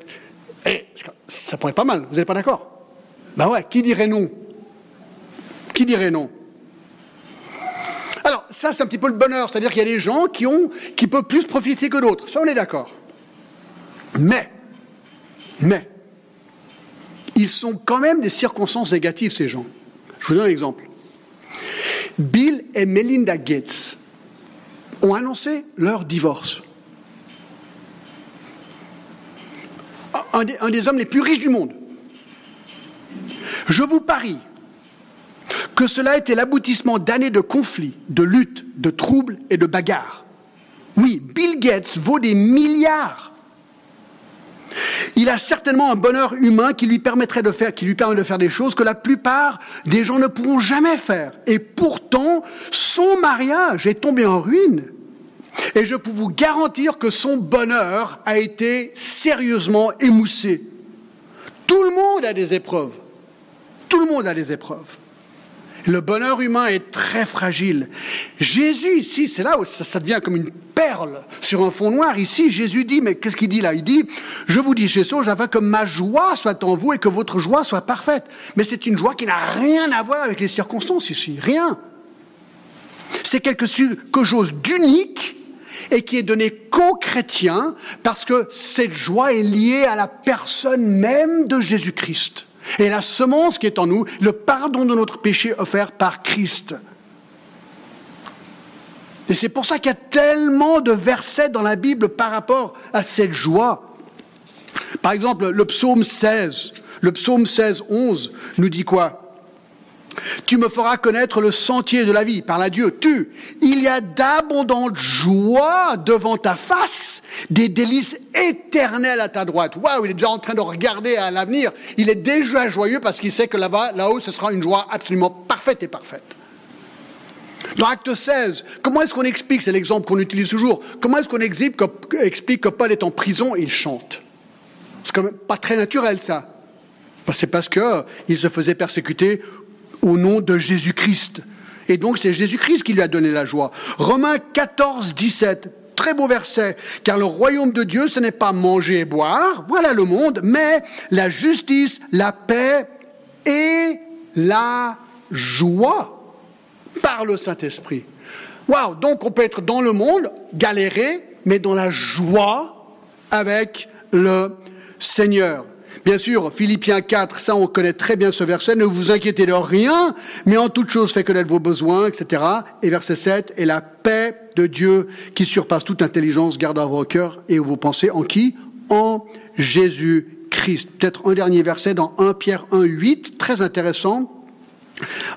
Et, eh, ça pourrait être pas mal, vous n'êtes pas d'accord? Ben ouais, qui dirait non? Qui dirait non? Alors, ça c'est un petit peu le bonheur, c'est-à-dire qu'il y a des gens qui, ont, qui peuvent plus profiter que d'autres, ça on est d'accord. Mais, mais, ils sont quand même des circonstances négatives, ces gens. Je vous donne un exemple. Bill et Melinda Gates ont annoncé leur divorce. Un des, hommes les plus riches du monde. Je vous parie que cela a été l'aboutissement d'années de conflits, de luttes, de troubles et de bagarres. Oui, Bill Gates vaut des milliards il a certainement un bonheur humain qui lui permettrait de faire, qui lui permet de faire des choses que la plupart des gens ne pourront jamais faire. Et pourtant, son mariage est tombé en ruine. Et je peux vous garantir que son bonheur a été sérieusement émoussé. Tout le monde a des épreuves. Tout le monde a des épreuves. Le bonheur humain est très fragile. Jésus ici, c'est là où ça, devient comme une perle sur un fond noir. Ici, Jésus dit, mais qu'est-ce qu'il dit là? Il dit, je vous dis, Jésus, j'avais que ma joie soit en vous et que votre joie soit parfaite. Mais c'est une joie qui n'a rien à voir avec les circonstances ici, rien. C'est quelque chose d'unique et qui est donné qu'aux chrétiens parce que cette joie est liée à la personne même de Jésus-Christ. Et la semence qui est en nous, le pardon de notre péché offert par Christ. Et c'est pour ça qu'il y a tellement de versets dans la Bible par rapport à cette joie. Par exemple, le psaume 16, le psaume 16, 11 nous dit quoi? Tu me feras connaître le sentier de la vie, par la Dieu. Tu, il y a d'abondantes joies devant ta face, des délices éternelles à ta droite. Waouh, il est déjà en train de regarder à l'avenir. Il est déjà joyeux parce qu'il sait que là-bas, là-haut, ce sera une joie absolument parfaite et parfaite. Dans Acte 16, comment est-ce qu'on explique, c'est l'exemple qu'on utilise toujours, comment est-ce qu'on explique, que Paul est en prison? Et il chante C'est quand même pas très naturel ça. C'est parce qu'il se faisait persécuter au nom de Jésus-Christ. Et donc c'est Jésus-Christ qui lui a donné la joie. Romains 14, 17, très beau verset, car le royaume de Dieu, ce n'est pas manger et boire, voilà le monde, mais la justice, la paix et la joie par le Saint-Esprit. Waouh, donc on peut être dans le monde, galérer, mais dans la joie avec le Seigneur. Bien sûr, Philippiens 4, ça on connaît très bien ce verset, ne vous inquiétez de rien, mais en toute chose faites connaître vos besoins, etc. Et verset 7, et la paix de Dieu qui surpasse toute intelligence gardera vos cœurs et vos pensées en qui? En Jésus-Christ. Peut-être un dernier verset dans 1 Pierre 1, 8, très intéressant.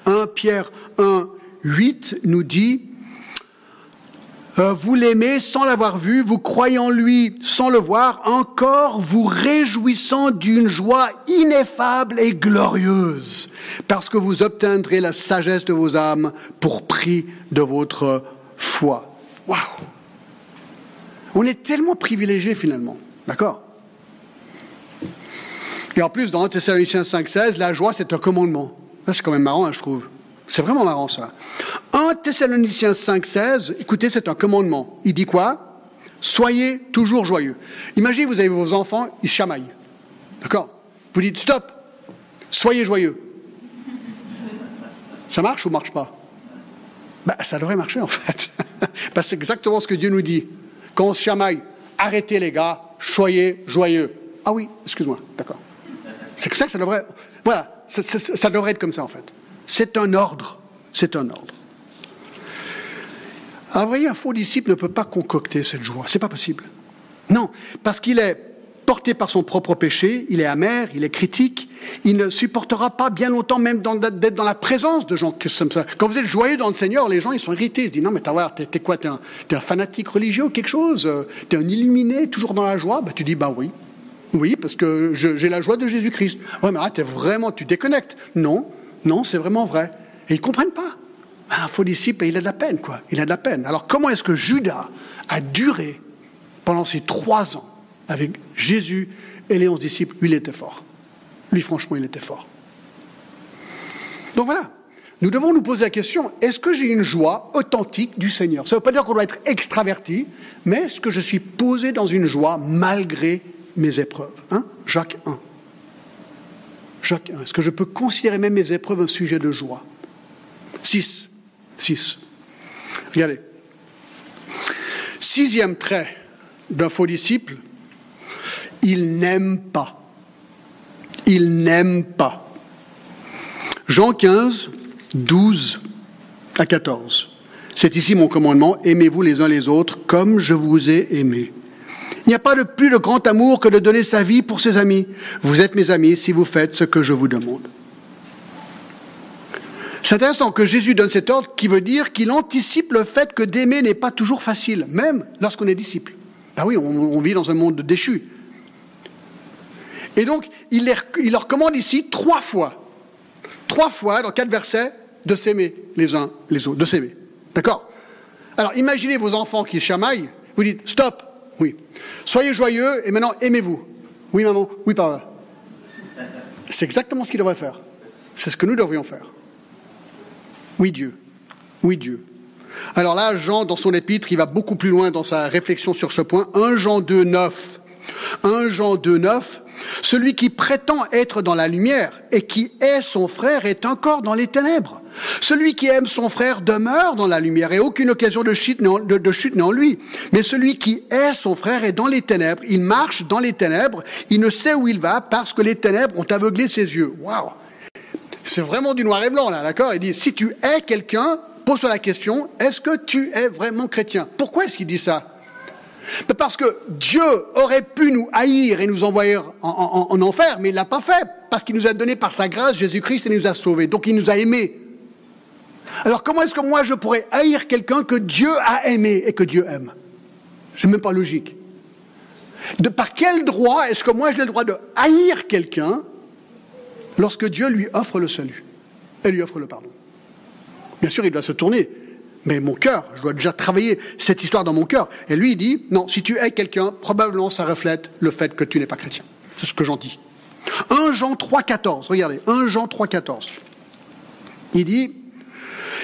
1 Pierre 1, 8 nous dit, euh, vous l'aimez sans l'avoir vu, vous croyez en lui sans le voir, encore vous réjouissant d'une joie ineffable et glorieuse, parce que vous obtiendrez la sagesse de vos âmes pour prix de votre foi. Waouh On est tellement privilégiés finalement, d'accord? Et en plus, dans 1 Thessaloniciens 5,16, la joie c'est un commandement. C'est quand même marrant, hein, je trouve. C'est vraiment marrant ça. 1 Thessaloniciens 5,16, écoutez, c'est un commandement. Il dit quoi? Soyez toujours joyeux. Imaginez, vous avez vos enfants, ils chamaillent. D'accord? Vous dites stop, soyez joyeux. Ça marche ou marche pas? Ben, Ça devrait marcher en fait. C'est exactement ce que Dieu nous dit. Quand on se chamaille, arrêtez les gars, soyez joyeux. Ah oui, excuse-moi, d'accord. C'est comme ça que ça devrait. Voilà, ça, ça devrait être comme ça en fait. C'est un ordre. C'est un ordre. Vous voyez, un faux disciple ne peut pas concocter cette joie. C'est pas possible. Non, parce qu'il est porté par son propre péché, il est amer, il est critique, il ne supportera pas bien longtemps même d'être dans la présence de gens comme ça. Quand vous êtes joyeux dans le Seigneur, les gens ils sont irrités, ils se disent non mais t'es quoi, t'es un, fanatique religieux ou quelque chose, t'es un illuminé, toujours dans la joie? Bah, tu dis bah oui, oui parce que j'ai la joie de Jésus-Christ. Ouais mais là t'es vraiment, tu déconnectes. Non, non c'est vraiment vrai. Et ils comprennent pas. Un faux disciple, il a de la peine, quoi. Il a de la peine. Alors comment est-ce que Judas a duré pendant ces trois ans avec Jésus et les onze disciples, lui, il était fort. Lui, franchement, il était fort. Donc voilà, nous devons nous poser la question, est-ce que j'ai une joie authentique du Seigneur? Ça ne veut pas dire qu'on doit être extraverti, mais est-ce que je suis posé dans une joie malgré mes épreuves? Hein? Jacques 1. 1. Est-ce que je peux considérer même mes épreuves un sujet de joie? 6. 6. Regardez. Sixième trait d'un faux disciple, il n'aime pas. Il n'aime pas. Jean 15, 12 à 14. C'est ici mon commandement, aimez-vous les uns les autres comme je vous ai aimé. Il n'y a pas de plus de grand amour que de donner sa vie pour ses amis. Vous êtes mes amis si vous faites ce que je vous demande. C'est intéressant que Jésus donne cet ordre qui veut dire qu'il anticipe le fait que d'aimer n'est pas toujours facile, même lorsqu'on est disciple. Ben oui, on, vit dans un monde déchu. Et donc, il, leur commande ici trois fois, trois fois dans quatre versets, de s'aimer les uns les autres, de s'aimer. D'accord? Alors, imaginez vos enfants qui chamaillent, vous dites stop, oui. Soyez joyeux et maintenant aimez-vous. Oui, maman, oui, papa. C'est exactement ce qu'ils devraient faire. C'est ce que nous devrions faire. Oui, Dieu. Oui, Dieu. Alors là, Jean, dans son épître, il va beaucoup plus loin dans sa réflexion sur ce point. 1 Jean 2, 9. 1 Jean 2, 9. Celui qui prétend être dans la lumière et qui est son frère est encore dans les ténèbres. Celui qui aime son frère demeure dans la lumière et aucune occasion de chute n'est en lui. Mais celui qui est son frère est dans les ténèbres. Il marche dans les ténèbres. Il ne sait où il va parce que les ténèbres ont aveuglé ses yeux. Waouh C'est vraiment du noir et blanc là, d'accord? Il dit si tu es quelqu'un, pose-toi la question est-ce que tu es vraiment chrétien? Pourquoi est-ce qu'il dit ça? Parce que Dieu aurait pu nous haïr et nous envoyer en, en enfer, mais il ne l'a pas fait, parce qu'il nous a donné par sa grâce Jésus-Christ et nous a sauvés. Donc il nous a aimés. Alors comment est-ce que moi je pourrais haïr quelqu'un que Dieu a aimé et que Dieu aime? C'est même pas logique. Par quel droit est-ce que moi j'ai le droit de haïr quelqu'un lorsque Dieu lui offre le salut et lui offre le pardon? Bien sûr, il doit se tourner, mais mon cœur, je dois déjà travailler cette histoire dans mon cœur. Et lui, il dit, non, si tu hais quelqu'un, probablement ça reflète le fait que tu n'es pas chrétien. C'est ce que j'en dis. 1 Jean 3, 14, regardez, 1 Jean 3, 14. Il dit,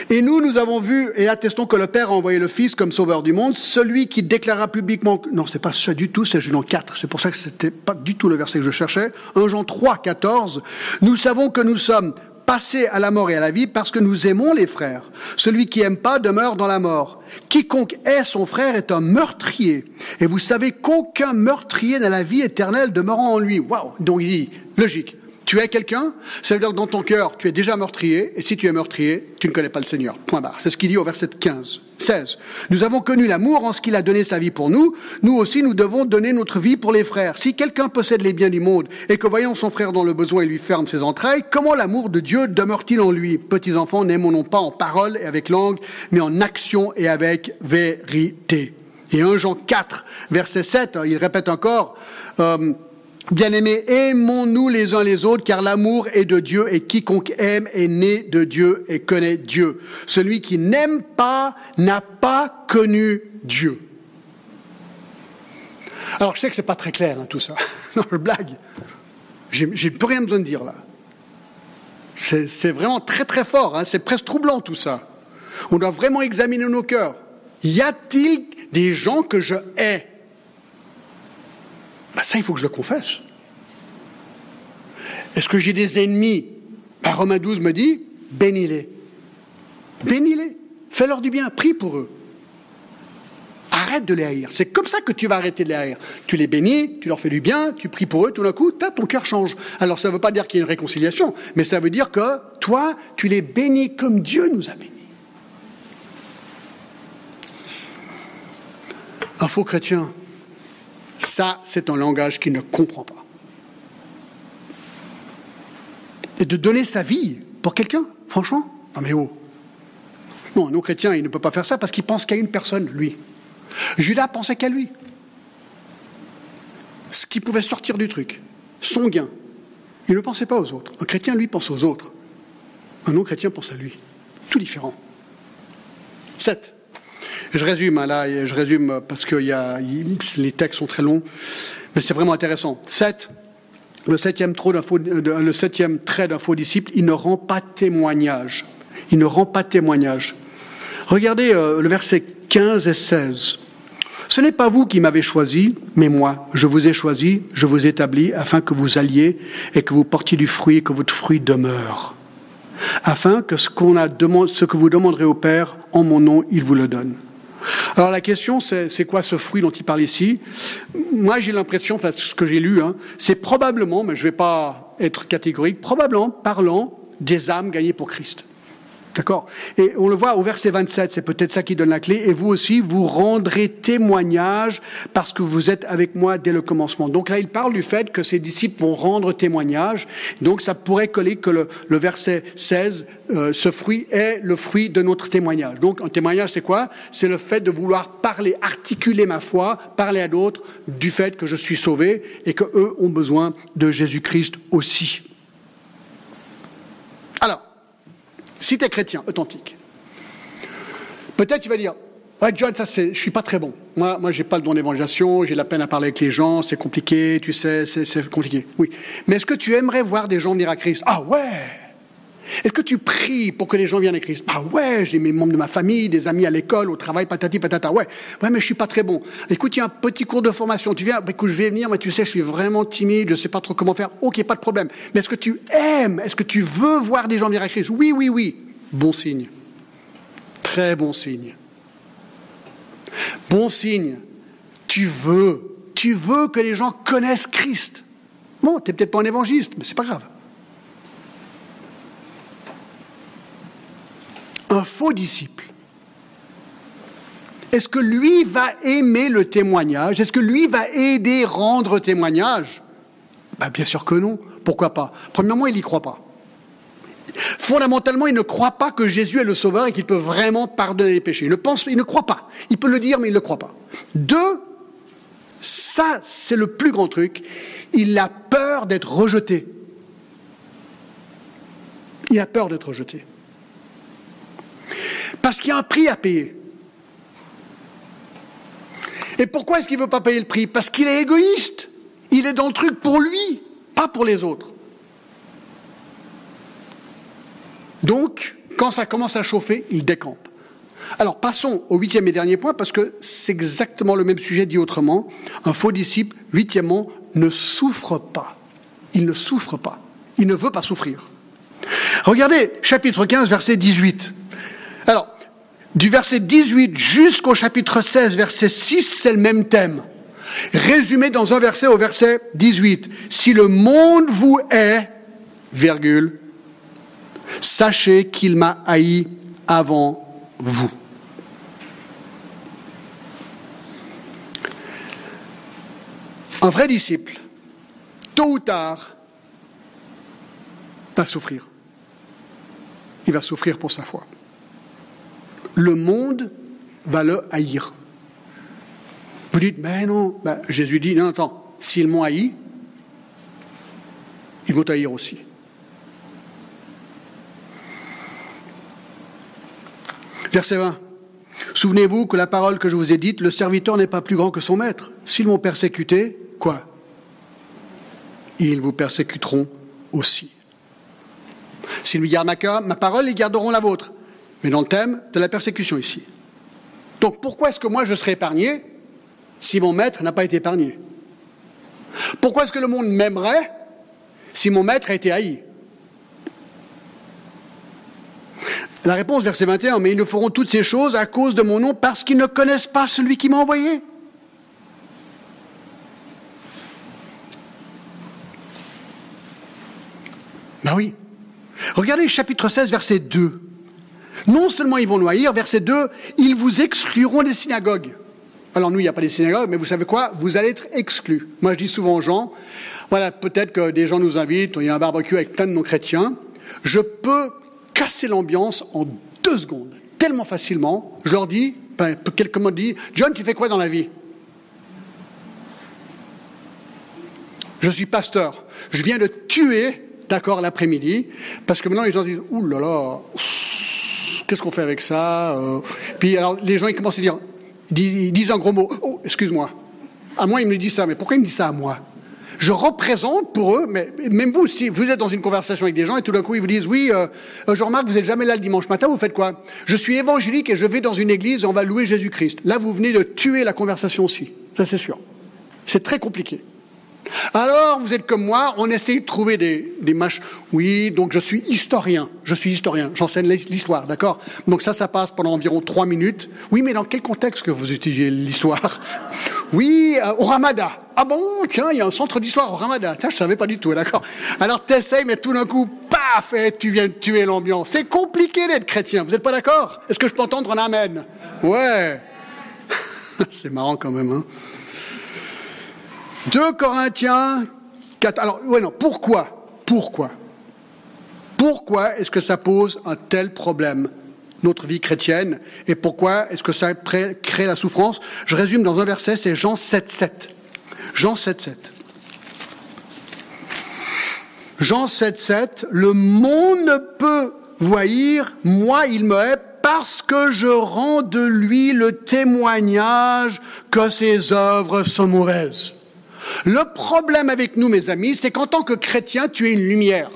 et nous, nous avons vu et attestons que le Père a envoyé le Fils comme sauveur du monde, celui qui déclara publiquement, non, c'est pas ça du tout, c'est Jean 4, c'est pour ça que c'était pas du tout le verset que je cherchais, 1 Jean 3, 14, nous savons que nous sommes passés à la mort et à la vie parce que nous aimons les frères. Celui qui aime pas demeure dans la mort. Quiconque est son frère est un meurtrier. Et vous savez qu'aucun meurtrier n'a la vie éternelle demeurant en lui. Waouh! Donc il dit, logique tu es quelqu'un, ça veut dire que dans ton cœur, tu es déjà meurtrier, et si tu es meurtrier, tu ne connais pas le Seigneur. Point barre. C'est ce qu'il dit au verset 15. 16. Nous avons connu l'amour en ce qu'il a donné sa vie pour nous. Nous aussi, nous devons donner notre vie pour les frères. Si quelqu'un possède les biens du monde et que voyant son frère dans le besoin, il lui ferme ses entrailles, comment l'amour de Dieu demeure-t-il en lui? Petits enfants, n'aimons non pas en parole et avec langue, mais en action et avec vérité. Et 1 Jean 4, verset 7, il répète encore, euh, Bien-aimés, aimons-nous les uns les autres, car l'amour est de Dieu, et quiconque aime est né de Dieu et connaît Dieu. Celui qui n'aime pas n'a pas connu Dieu. Alors je sais que c'est pas très clair hein, tout ça. non, je blague. J'ai plus rien besoin de dire là. C'est vraiment très très fort. Hein. C'est presque troublant tout ça. On doit vraiment examiner nos cœurs. Y a-t-il des gens que je hais? Ben, ça, il faut que je le confesse. Est-ce que j'ai des ennemis? Ben, Romain 12 me dit, bénis-les. Bénis-les. Fais-leur du bien. Prie pour eux. Arrête de les haïr. C'est comme ça que tu vas arrêter de les haïr. Tu les bénis, tu leur fais du bien, tu pries pour eux, tout d'un coup, ton cœur change. Alors ça ne veut pas dire qu'il y a une réconciliation, mais ça veut dire que toi, tu les bénis comme Dieu nous a bénis. Un faux chrétien, ça, c'est un langage qu'il ne comprend pas. Et de donner sa vie pour quelqu'un, franchement, non mais oh. Non, un non-chrétien, il ne peut pas faire ça parce qu'il pense qu'à une personne, lui. Judas pensait qu'à lui. Ce qui pouvait sortir du truc, son gain. Il ne pensait pas aux autres. Un chrétien, lui, pense aux autres. Un non-chrétien pense à lui. Tout différent. 7. Je résume, hein, là, je résume parce que y a, les textes sont très longs. Mais c'est vraiment intéressant. 7. Le septième, euh, le septième trait d'un faux disciple, il ne rend pas témoignage. Il ne rend pas témoignage. Regardez euh, le verset 15 et 16. Ce n'est pas vous qui m'avez choisi, mais moi. Je vous ai choisi, je vous établis afin que vous alliez et que vous portiez du fruit et que votre fruit demeure. Afin que ce, qu'on a ce que vous demanderez au Père en mon nom, il vous le donne. Alors la question, c'est quoi ce fruit dont il parle ici? Moi, j'ai l'impression, enfin, ce que j'ai lu, hein, c'est probablement, mais je ne vais pas être catégorique, probablement parlant des âmes gagnées pour Christ. D'accord? Et on le voit au verset 27, c'est peut-être ça qui donne la clé. Et vous aussi, vous rendrez témoignage parce que vous êtes avec moi dès le commencement. Donc là, il parle du fait que ses disciples vont rendre témoignage. Donc ça pourrait coller que le, verset 16, euh, ce fruit est le fruit de notre témoignage. Donc un témoignage, c'est quoi? C'est le fait de vouloir parler, articuler ma foi, parler à d'autres du fait que je suis sauvé et que eux ont besoin de Jésus-Christ aussi. Alors, si tu es chrétien, authentique, peut-être tu vas dire Ouais, John, ça c'est, je suis pas très bon. Moi, moi, j'ai pas le don d'évangélisation, j'ai la peine à parler avec les gens, c'est compliqué, tu sais, c'est compliqué. Oui. Mais est-ce que tu aimerais voir des gens venir à Christ? Ah ouais Est-ce que tu pries pour que les gens viennent à Christ? Ah ouais, j'ai mes membres de ma famille, des amis à l'école, au travail, patati patata. Ouais, ouais, mais je suis pas très bon. Écoute, il y a un petit cours de formation. Tu viens, écoute, je vais venir, mais tu sais, je suis vraiment timide, je sais pas trop comment faire. Ok, pas de problème. Mais est-ce que tu aimes Est-ce que tu veux voir des gens venir à Christ? Oui, oui, oui. Bon signe. Très bon signe. Bon signe. Tu veux. Tu veux que les gens connaissent Christ. Bon, tu n'es peut-être pas un évangéliste, mais c'est pas grave. Un faux disciple. Est-ce que lui va aimer le témoignage? Est-ce que lui va aider rendre témoignage? Ben, Bien sûr que non. Pourquoi pas? Premièrement, il n'y croit pas. Fondamentalement, il ne croit pas que Jésus est le Sauveur et qu'il peut vraiment pardonner les péchés. Il ne, pense, il ne croit pas. Il peut le dire, mais il ne croit pas. Deux, ça, c'est le plus grand truc. Il a peur d'être rejeté. Il a peur d'être rejeté. Parce qu'il y a un prix à payer. Et pourquoi est-ce qu'il ne veut pas payer le prix? Parce qu'il est égoïste. Il est dans le truc pour lui, pas pour les autres. Donc, quand ça commence à chauffer, il décampe. Alors, passons au huitième et dernier point, parce que c'est exactement le même sujet dit autrement. Un faux disciple, huitièmement, ne souffre pas. Il ne souffre pas. Il ne veut pas souffrir. Regardez, chapitre 15, verset 18. Alors, du verset 18 jusqu'au chapitre 16, verset 6, c'est le même thème. Résumé dans un verset au verset 18. Si le monde vous est, virgule, Sachez qu'il m'a haï avant vous. Un vrai disciple, tôt ou tard, va souffrir. Il va souffrir pour sa foi. Le monde va le haïr. Vous dites, mais non, ben, Jésus dit, non, attends, s'ils m'ont haï, ils vont haïr aussi. Verset 20. Souvenez-vous que la parole que je vous ai dite, le serviteur n'est pas plus grand que son maître. S'ils m'ont persécuté, quoi? Ils vous persécuteront aussi. S'ils gardent ma, ma parole, ils garderont la vôtre. Mais dans le thème de la persécution ici. Donc pourquoi est-ce que moi je serai épargné si mon maître n'a pas été épargné? Pourquoi est-ce que le monde m'aimerait si mon maître a été haï? La réponse, verset 21, mais ils ne feront toutes ces choses à cause de mon nom parce qu'ils ne connaissent pas celui qui m'a envoyé. Ben oui. Regardez chapitre 16, verset 2. Non seulement ils vont noyer, verset 2, ils vous excluront des synagogues. Alors nous, il n'y a pas des synagogues, mais vous savez quoi? Vous allez être exclus. Moi, je dis souvent aux gens, voilà, peut-être que des gens nous invitent, il y a un barbecue avec plein de non-chrétiens. Je peux casser l'ambiance en deux secondes, tellement facilement. Je leur dis, ben, quelqu'un me dit, John, tu fais quoi dans la vie? Je suis pasteur. Je viens de tuer, d'accord, l'après-midi, parce que maintenant les gens disent, ouh là là, qu'est-ce qu'on fait avec ça euh? Puis alors les gens ils commencent à dire, ils disent un gros mot, oh, excuse-moi. À moi, il me dit ça, mais pourquoi il me dit ça à moi? Je représente pour eux, mais même vous, si vous êtes dans une conversation avec des gens et tout d'un coup ils vous disent oui, euh, euh, Jean-Marc, vous n'êtes jamais là le dimanche matin, vous faites quoi? Je suis évangélique et je vais dans une église et on va louer Jésus-Christ. Là, vous venez de tuer la conversation aussi, ça c'est sûr. C'est très compliqué. Alors, vous êtes comme moi, on essaie de trouver des, des mâches. Oui, donc je suis historien. Je suis historien. J'enseigne l'histoire, d'accord? Donc ça, ça passe pendant environ trois minutes. Oui, mais dans quel contexte que vous utilisez l'histoire? Oui, euh, au Ramada. Ah bon? Tiens, il y a un centre d'histoire au Ramada. Tiens, je savais pas du tout, d'accord? Alors t'essayes, mais tout d'un coup, paf, et tu viens de tuer l'ambiance. C'est compliqué d'être chrétien. Vous n'êtes pas d'accord? Est-ce que je peux entendre un amen? Ouais. C'est marrant quand même, hein 2 Corinthiens 4. Alors, ouais, non, pourquoi Pourquoi Pourquoi est-ce que ça pose un tel problème, notre vie chrétienne Et pourquoi est-ce que ça crée la souffrance? Je résume dans un verset, c'est Jean 7, 7. Jean 7, 7. Jean 7, 7. Le monde ne peut voyer, moi il me hait parce que je rends de lui le témoignage que ses œuvres sont mauvaises. Le problème avec nous, mes amis, c'est qu'en tant que chrétien, tu es une lumière.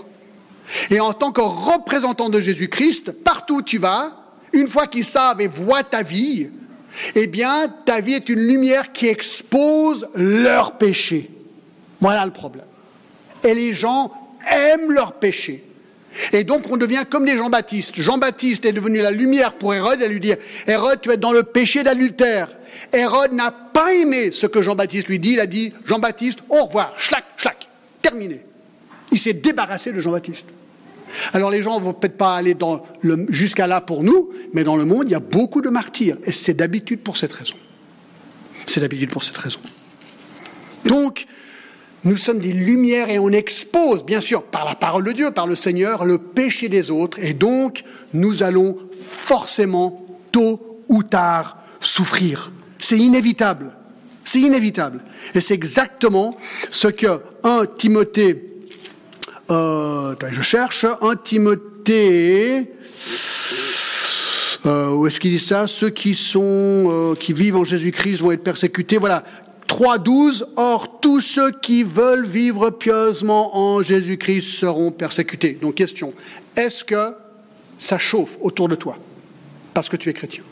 Et en tant que représentant de Jésus-Christ, partout où tu vas, une fois qu'ils savent et voient ta vie, eh bien, ta vie est une lumière qui expose leurs péchés. Voilà le problème. Et les gens aiment leurs péchés. Et donc on devient comme des Jean-Baptiste. Jean-Baptiste est devenu la lumière pour Hérode et lui dire, Hérode, tu es dans le péché d'adultère. Hérode n'a pas aimé ce que Jean-Baptiste lui dit. Il a dit Jean-Baptiste, au revoir, schlac, schlac, terminé. Il s'est débarrassé de Jean-Baptiste. Alors les gens ne vont peut-être pas aller jusqu'à là pour nous, mais dans le monde, il y a beaucoup de martyrs. Et c'est d'habitude pour cette raison. C'est d'habitude pour cette raison. Donc, nous sommes des lumières et on expose, bien sûr, par la parole de Dieu, par le Seigneur, le péché des autres. Et donc, nous allons forcément, tôt ou tard, souffrir. C'est inévitable. C'est inévitable. Et c'est exactement ce que 1 Timothée, euh, je cherche, 1 Timothée, euh, où est-ce qu'il dit ça? Ceux qui euh, qui vivent en Jésus-Christ vont être persécutés. Voilà. 3.12, or tous ceux qui veulent vivre pieusement en Jésus-Christ seront persécutés. Donc question, est-ce que ça chauffe autour de toi? Parce que tu es chrétien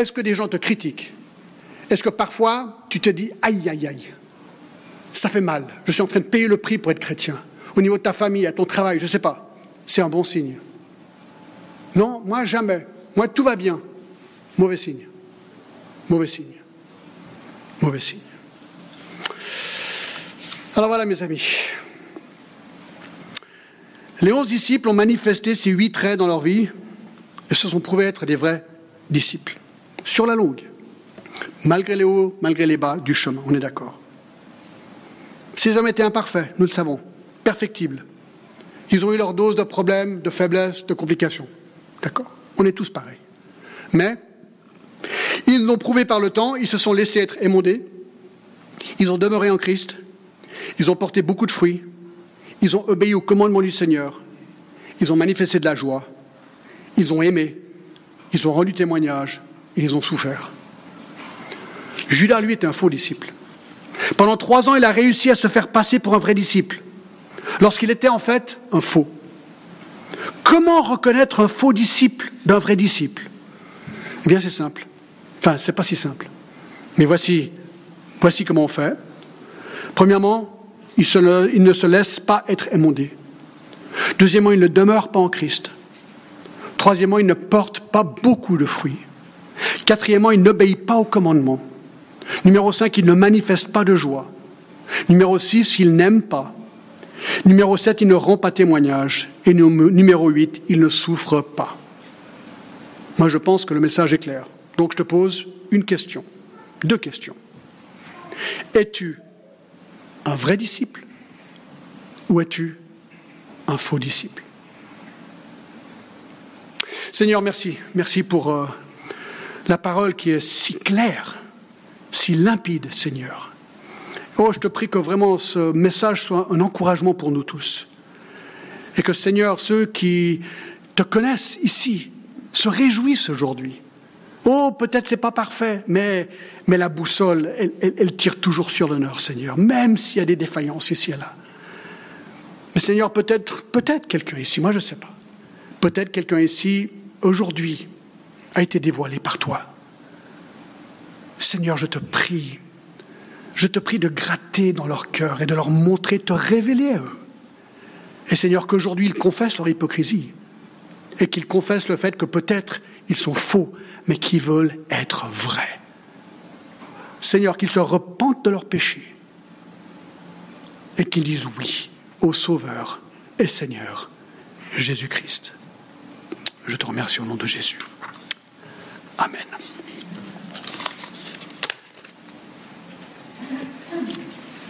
est-ce que des gens te critiquent? Est-ce que parfois tu te dis aïe aïe aïe, ça fait mal, je suis en train de payer le prix pour être chrétien Au niveau de ta famille, à ton travail, je ne sais pas. C'est un bon signe. Non, moi jamais. Moi tout va bien. Mauvais signe. Mauvais signe. Mauvais signe. Alors voilà mes amis. Les onze disciples ont manifesté ces huit traits dans leur vie et se sont prouvés être des vrais disciples sur la longue, malgré les hauts, malgré les bas du chemin, on est d'accord. Ces hommes étaient imparfaits, nous le savons, perfectibles. Ils ont eu leur dose de problèmes, de faiblesses, de complications. D'accord? On est tous pareils. Mais ils l'ont prouvé par le temps, ils se sont laissés être émondés, ils ont demeuré en Christ, ils ont porté beaucoup de fruits, ils ont obéi au commandement du Seigneur, ils ont manifesté de la joie, ils ont aimé, ils ont rendu témoignage, ils ont souffert. Judas, lui, était un faux disciple. Pendant trois ans, il a réussi à se faire passer pour un vrai disciple, lorsqu'il était en fait un faux. Comment reconnaître un faux disciple d'un vrai disciple? Eh bien, c'est simple. Enfin, c'est pas si simple. Mais voici, voici comment on fait. Premièrement, il, il ne se laisse pas être émondé. Deuxièmement, il ne demeure pas en Christ. Troisièmement, il ne porte pas beaucoup de fruits. Quatrièmement, il n'obéit pas au commandement. Numéro 5, il ne manifeste pas de joie. Numéro 6, il n'aime pas. Numéro 7, il ne rend pas témoignage. Et numéro 8, il ne souffre pas. Moi, je pense que le message est clair. Donc, je te pose une question, deux questions. Es-tu un vrai disciple ou es-tu un faux disciple? Seigneur, merci. Merci pour euh, la parole qui est si claire, si limpide, Seigneur. Oh, je te prie que vraiment ce message soit un encouragement pour nous tous. Et que, Seigneur, ceux qui te connaissent ici se réjouissent aujourd'hui Oh, peut-être c'est pas parfait, mais, la boussole, elle, elle tire toujours sur l'honneur, Seigneur, même s'il y a des défaillances ici et là. Mais Seigneur, peut-être, peut-être quelqu'un ici, moi je ne sais pas, peut-être quelqu'un ici, aujourd'hui, a été dévoilé par toi. Seigneur, je te prie, je te prie de gratter dans leur cœur et de leur montrer, te révéler à eux. Et Seigneur, qu'aujourd'hui ils confessent leur hypocrisie et qu'ils confessent le fait que peut-être ils sont faux, mais qu'ils veulent être vrais. Seigneur, qu'ils se repentent de leurs péchés et qu'ils disent oui au Sauveur et Seigneur Jésus-Christ. Je te remercie au nom de Jésus. Amen.